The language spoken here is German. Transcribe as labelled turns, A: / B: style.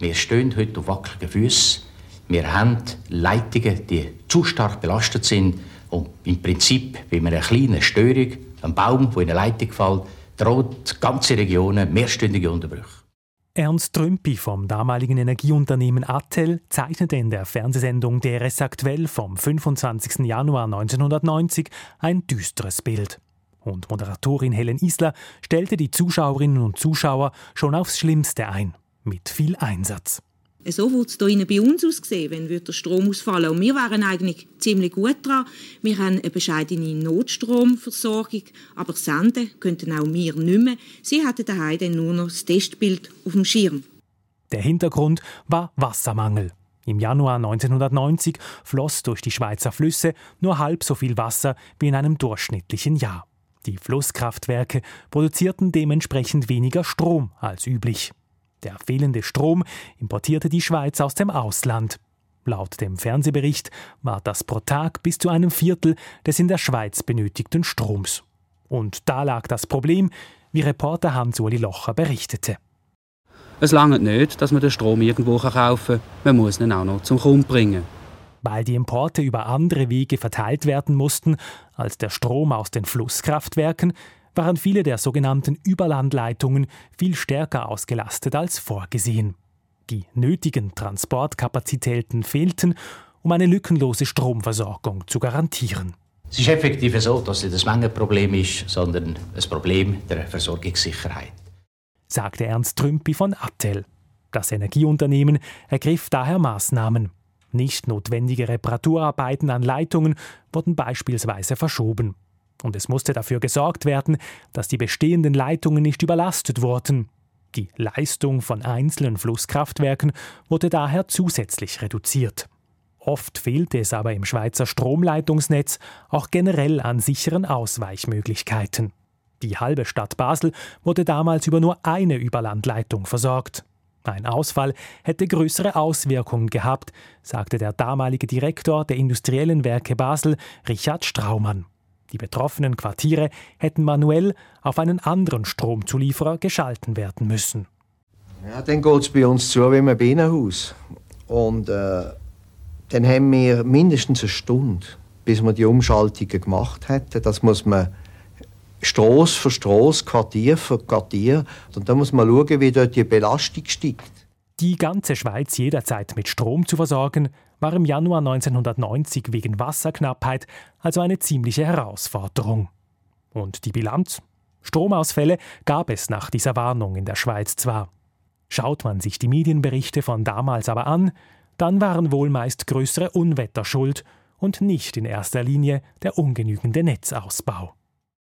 A: Wir stehen heute auf wackeligen Füßen. Wir haben Leitungen, die zu stark belastet sind. Und im Prinzip, bei einer kleinen Störung, ein Baum, der in eine Leitung fällt, droht ganze Regionen mehrstündige Unterbrüche.
B: Ernst Trümpi vom damaligen Energieunternehmen Attel zeichnete in der Fernsehsendung DRS Aktuell vom 25. Januar 1990 ein düsteres Bild. Und Moderatorin Helen Isler stellte die Zuschauerinnen und Zuschauer schon aufs Schlimmste ein, mit viel Einsatz.
C: So würde es hier bei uns aussehen, wenn der Strom ausfallen Und wir waren eigentlich ziemlich gut dran. Wir haben eine bescheidene Notstromversorgung, aber senden könnten auch wir nicht mehr. Sie hatten daheim dann nur noch das Testbild auf dem Schirm.
B: Der Hintergrund war Wassermangel. Im Januar 1990 floss durch die Schweizer Flüsse nur halb so viel Wasser wie in einem durchschnittlichen Jahr. Die Flusskraftwerke produzierten dementsprechend weniger Strom als üblich. Der fehlende Strom importierte die Schweiz aus dem Ausland. Laut dem Fernsehbericht war das pro Tag bis zu einem Viertel des in der Schweiz benötigten Stroms. Und da lag das Problem, wie Reporter Hans-Uli Locher berichtete.
D: Es langt nicht, dass man den Strom irgendwo kaufen kann, man muss ihn auch noch zum Kunden bringen.
B: Weil die Importe über andere Wege verteilt werden mussten als der Strom aus den Flusskraftwerken, waren viele der sogenannten Überlandleitungen viel stärker ausgelastet als vorgesehen. Die nötigen Transportkapazitäten fehlten, um eine lückenlose Stromversorgung zu garantieren.
A: Es ist effektiv so, dass es ein Mengenproblem ist, sondern ein Problem der Versorgungssicherheit.
B: Sagte Ernst Trümpi von Attel. Das Energieunternehmen ergriff daher Maßnahmen. Nicht notwendige Reparaturarbeiten an Leitungen wurden beispielsweise verschoben. Und es musste dafür gesorgt werden, dass die bestehenden Leitungen nicht überlastet wurden. Die Leistung von einzelnen Flusskraftwerken wurde daher zusätzlich reduziert. Oft fehlte es aber im Schweizer Stromleitungsnetz auch generell an sicheren Ausweichmöglichkeiten. Die halbe Stadt Basel wurde damals über nur eine Überlandleitung versorgt. Ein Ausfall hätte größere Auswirkungen gehabt, sagte der damalige Direktor der industriellen Werke Basel, Richard Straumann. Die betroffenen Quartiere hätten manuell auf einen anderen Stromzulieferer geschalten werden müssen.
E: Ja, dann geht es bei uns zu wie ein Bienenhaus. Und äh, dann haben wir mindestens eine Stunde, bis wir die Umschaltungen gemacht hätten. Das muss man Straße für Straße, Quartier für Quartier. Und dann muss man schauen, wie dort die Belastung steigt.
B: Die ganze Schweiz jederzeit mit Strom zu versorgen, war im Januar 1990 wegen Wasserknappheit also eine ziemliche Herausforderung. Und die Bilanz? Stromausfälle gab es nach dieser Warnung in der Schweiz zwar. Schaut man sich die Medienberichte von damals aber an, dann waren wohl meist größere Unwetter schuld und nicht in erster Linie der ungenügende Netzausbau.